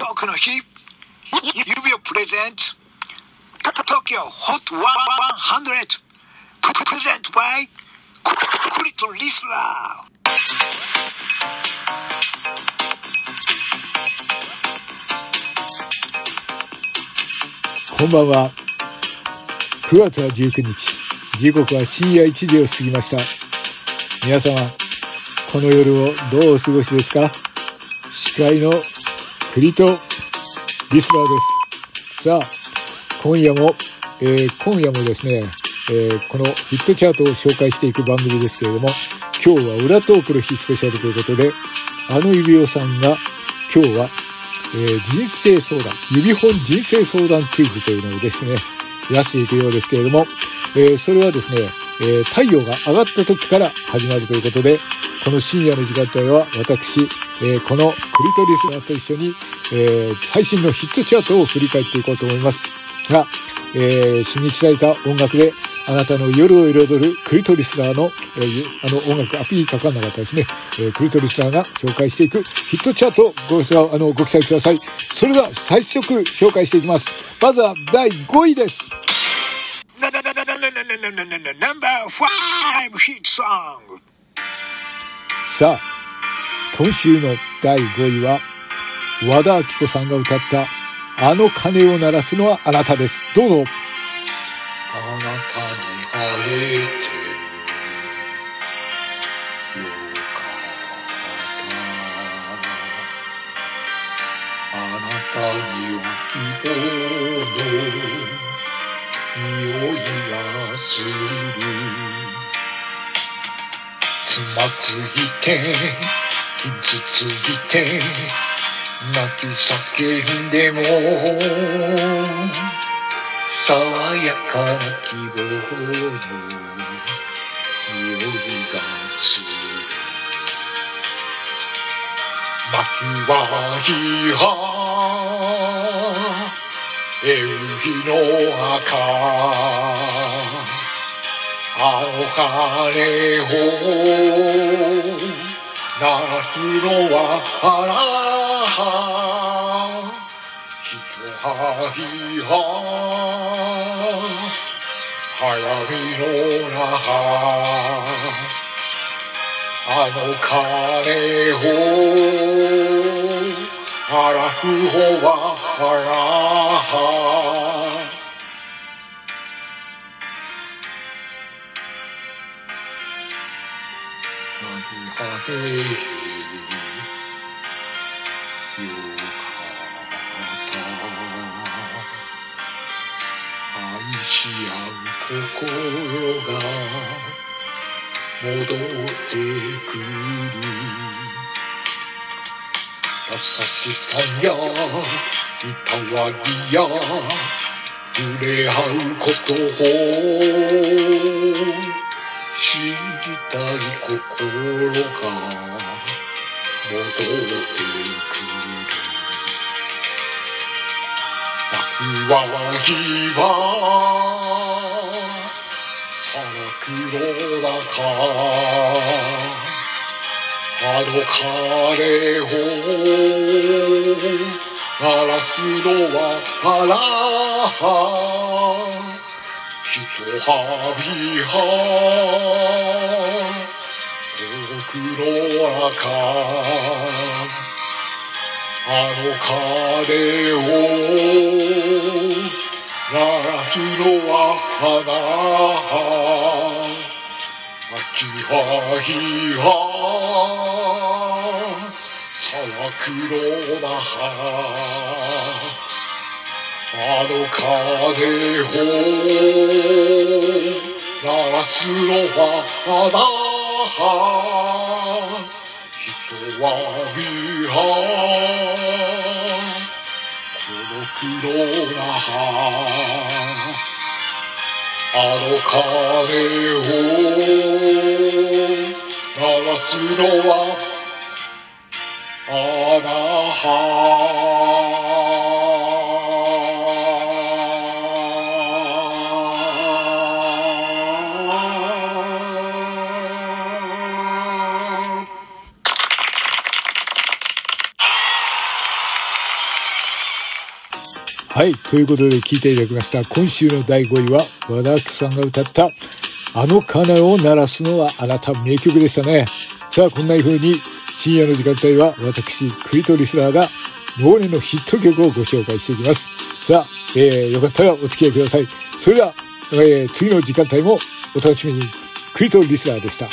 トークの日。指をプレゼント。TOKYO HOT 100プレゼント by クリトリスラー。こんばんは。9月は19日。時刻は深夜1時を過ぎました。皆様この夜をどうお過ごしですか？司会のクリト・リスナーです。さあ今夜も、えー、今夜もですね、えー、このヒットチャートを紹介していく番組ですけれども今日は裏トークの日スペシャルということであの指輪さんが今日は、えー、人生相談指本人生相談クイズというのをですね出していくようですけれども、えー、それはですね、えー、太陽が上がった時から始まるということでこの深夜の時間帯は私、えー、このクリトリスナーと一緒に、えー、最新のヒットチャートを振り返っていこうと思います。が、えー、新日された音楽であなたの夜を彩るクリトリスナーの、えー、あの音楽アピーかかんなかったですね、えー、クリトリスナーが紹介していくヒットチャートをごあのご期待ください。それでは最速紹介していきます。まずは第5位です。ナンバー5ヒットソングさあ、今週の第5位は、和田アキ子さんが歌った、あの鐘を鳴らすのはあなたです。どうぞ。するつまずいて傷ついて泣き叫んでも爽やかな希望の匂いがする。巻きはひはえう日の赤あの鐘を鳴らすのはあらはひとはひは早見の那覇あの鐘を鳴らす方はあらは。はへよかった愛し合う心が戻ってくる。優しさやいたわりや触れ合うことを。信じたい心が戻ってくる泣は日はさらくの中あの鐘を鳴らすのはあらはひとはびは僕の中あの鐘を鳴らすのは花秋は日は沢黒な葉。あの鐘を鳴らすのはあだは人は見はこの黒な葉あの鐘を鳴らすのはあだは。はい。ということで聞いていただきました。今週の第5位は、和田アキ子さんが歌った、あの鐘を鳴らすのはあなた名曲でしたね。さあ、こんな風に深夜の時間帯は私、クリトリスラーが往年のヒット曲をご紹介していきます。さあ、えー、よかったらお付き合いください。それでは、えー、次の時間帯もお楽しみに。クリトリスラーでした。